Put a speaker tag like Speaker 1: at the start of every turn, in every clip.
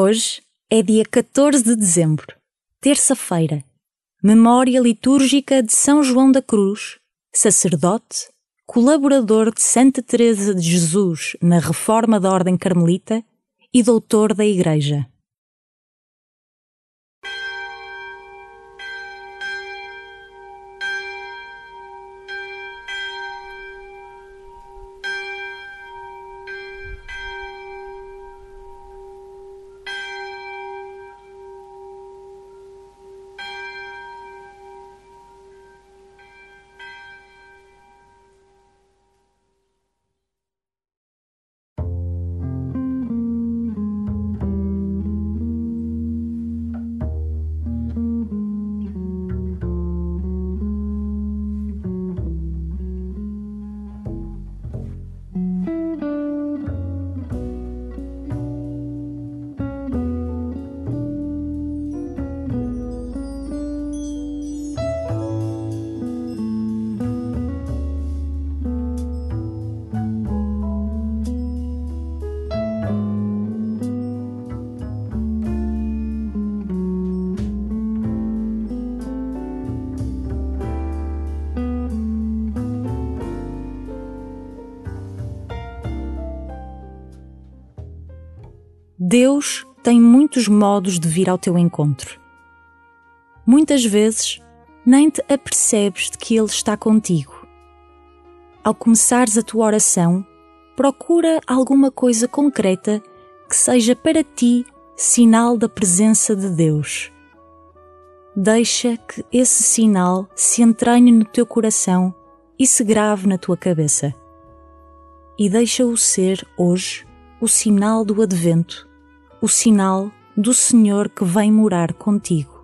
Speaker 1: Hoje é dia 14 de dezembro, terça-feira, memória litúrgica de São João da Cruz, sacerdote, colaborador de Santa Teresa de Jesus na reforma da Ordem Carmelita e doutor da Igreja. Deus tem muitos modos de vir ao teu encontro. Muitas vezes nem te apercebes de que Ele está contigo. Ao começares a tua oração, procura alguma coisa concreta que seja para ti sinal da presença de Deus. Deixa que esse sinal se entranhe no teu coração e se grave na tua cabeça. E deixa-o ser hoje o sinal do advento o sinal do Senhor que vem morar contigo.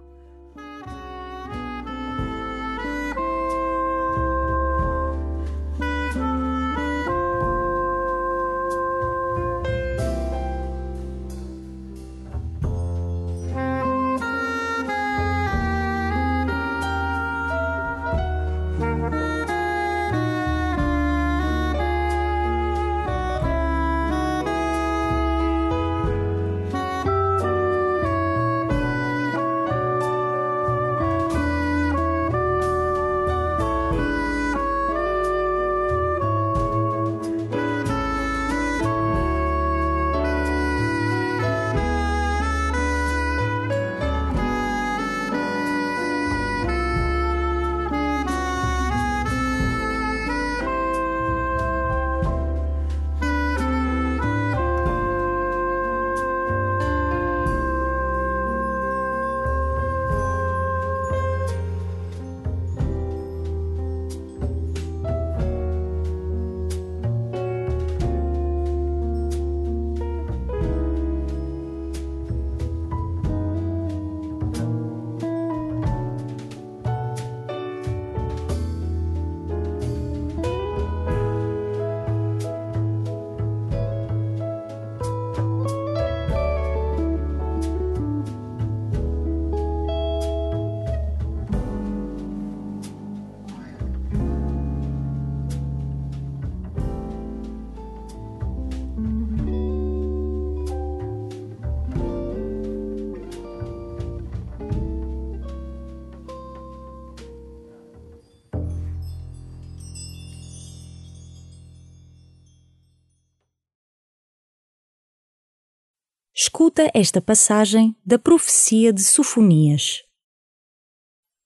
Speaker 1: Escuta esta passagem da profecia de Sofonias.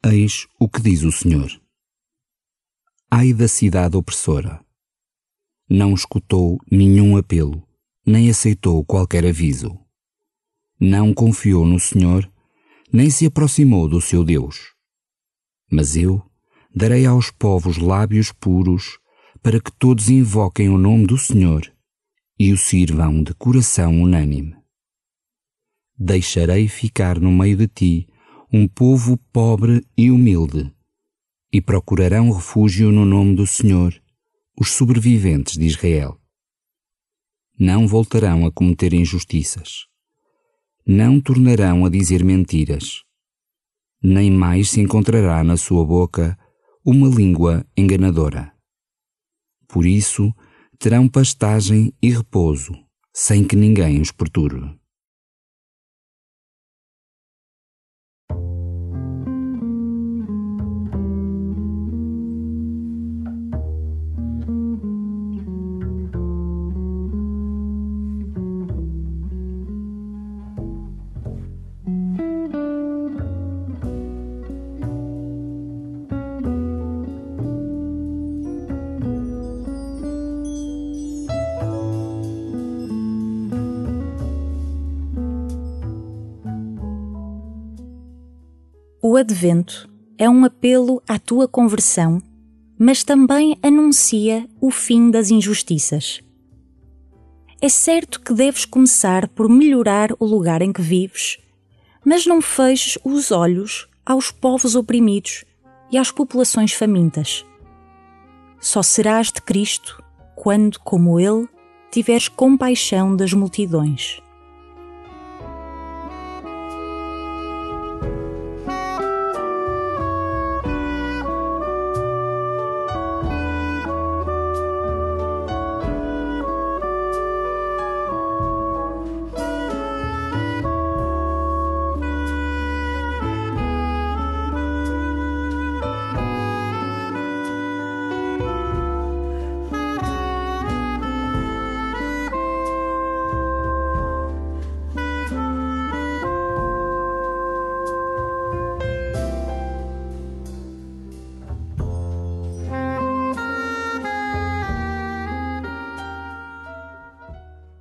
Speaker 2: Eis o que diz o Senhor. Ai da cidade opressora. Não escutou nenhum apelo, nem aceitou qualquer aviso. Não confiou no Senhor, nem se aproximou do seu Deus. Mas eu darei aos povos lábios puros, para que todos invoquem o nome do Senhor e o sirvam de coração unânime deixarei ficar no meio de ti um povo pobre e humilde, e procurarão refúgio no nome do Senhor, os sobreviventes de Israel. Não voltarão a cometer injustiças, não tornarão a dizer mentiras, nem mais se encontrará na sua boca uma língua enganadora. Por isso terão pastagem e repouso, sem que ninguém os perturbe.
Speaker 1: O Advento é um apelo à tua conversão, mas também anuncia o fim das injustiças. É certo que deves começar por melhorar o lugar em que vives, mas não feches os olhos aos povos oprimidos e às populações famintas. Só serás de Cristo quando, como Ele, tiveres compaixão das multidões.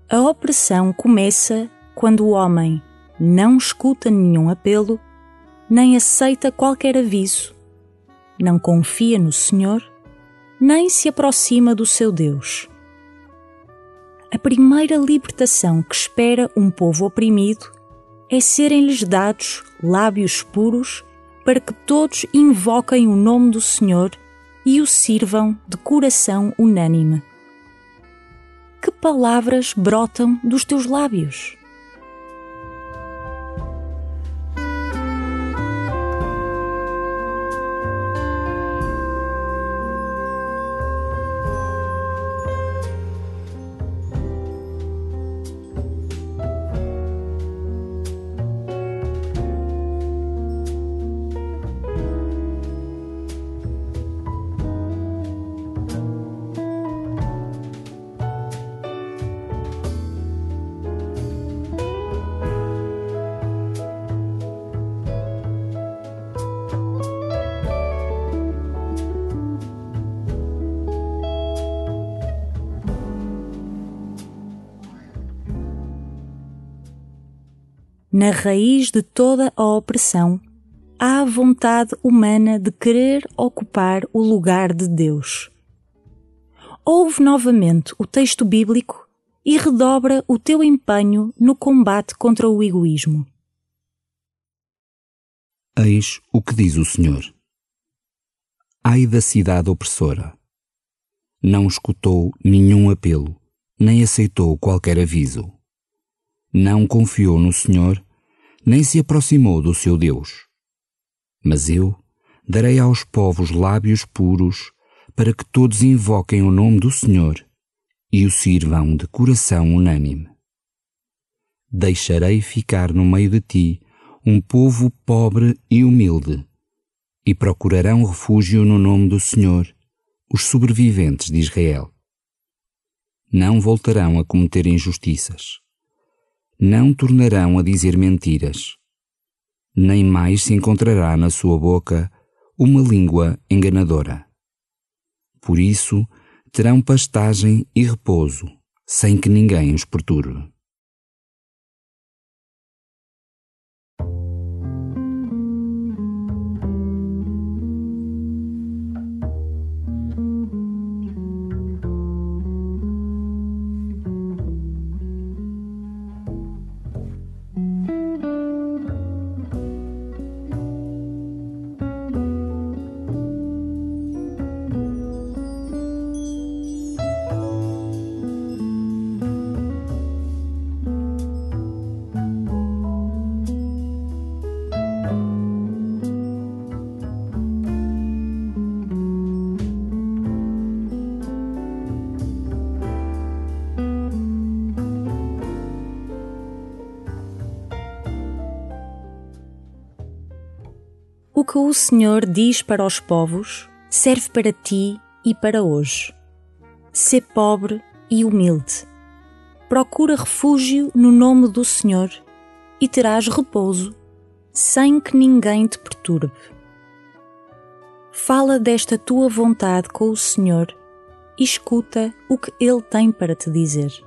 Speaker 1: A opressão começa quando o homem não escuta nenhum apelo, nem aceita qualquer aviso, não confia no Senhor, nem se aproxima do seu Deus. A primeira libertação que espera um povo oprimido é serem-lhes dados lábios puros para que todos invoquem o nome do Senhor e o sirvam de coração unânime que palavras brotam dos teus lábios? Na raiz de toda a opressão há a vontade humana de querer ocupar o lugar de Deus. Ouve novamente o texto bíblico e redobra o teu empenho no combate contra o egoísmo.
Speaker 2: Eis o que diz o Senhor. Ai da cidade opressora. Não escutou nenhum apelo, nem aceitou qualquer aviso não confiou no Senhor, nem se aproximou do seu Deus. Mas eu darei aos povos lábios puros, para que todos invoquem o nome do Senhor e o sirvam de coração unânime. Deixarei ficar no meio de ti um povo pobre e humilde, e procurarão refúgio no nome do Senhor os sobreviventes de Israel. Não voltarão a cometer injustiças não tornarão a dizer mentiras, nem mais se encontrará na sua boca uma língua enganadora. Por isso terão pastagem e repouso, sem que ninguém os perturbe.
Speaker 1: Que o Senhor diz para os povos serve para ti e para hoje. Sê pobre e humilde. Procura refúgio no nome do Senhor e terás repouso, sem que ninguém te perturbe. Fala desta tua vontade com o Senhor e escuta o que Ele tem para te dizer.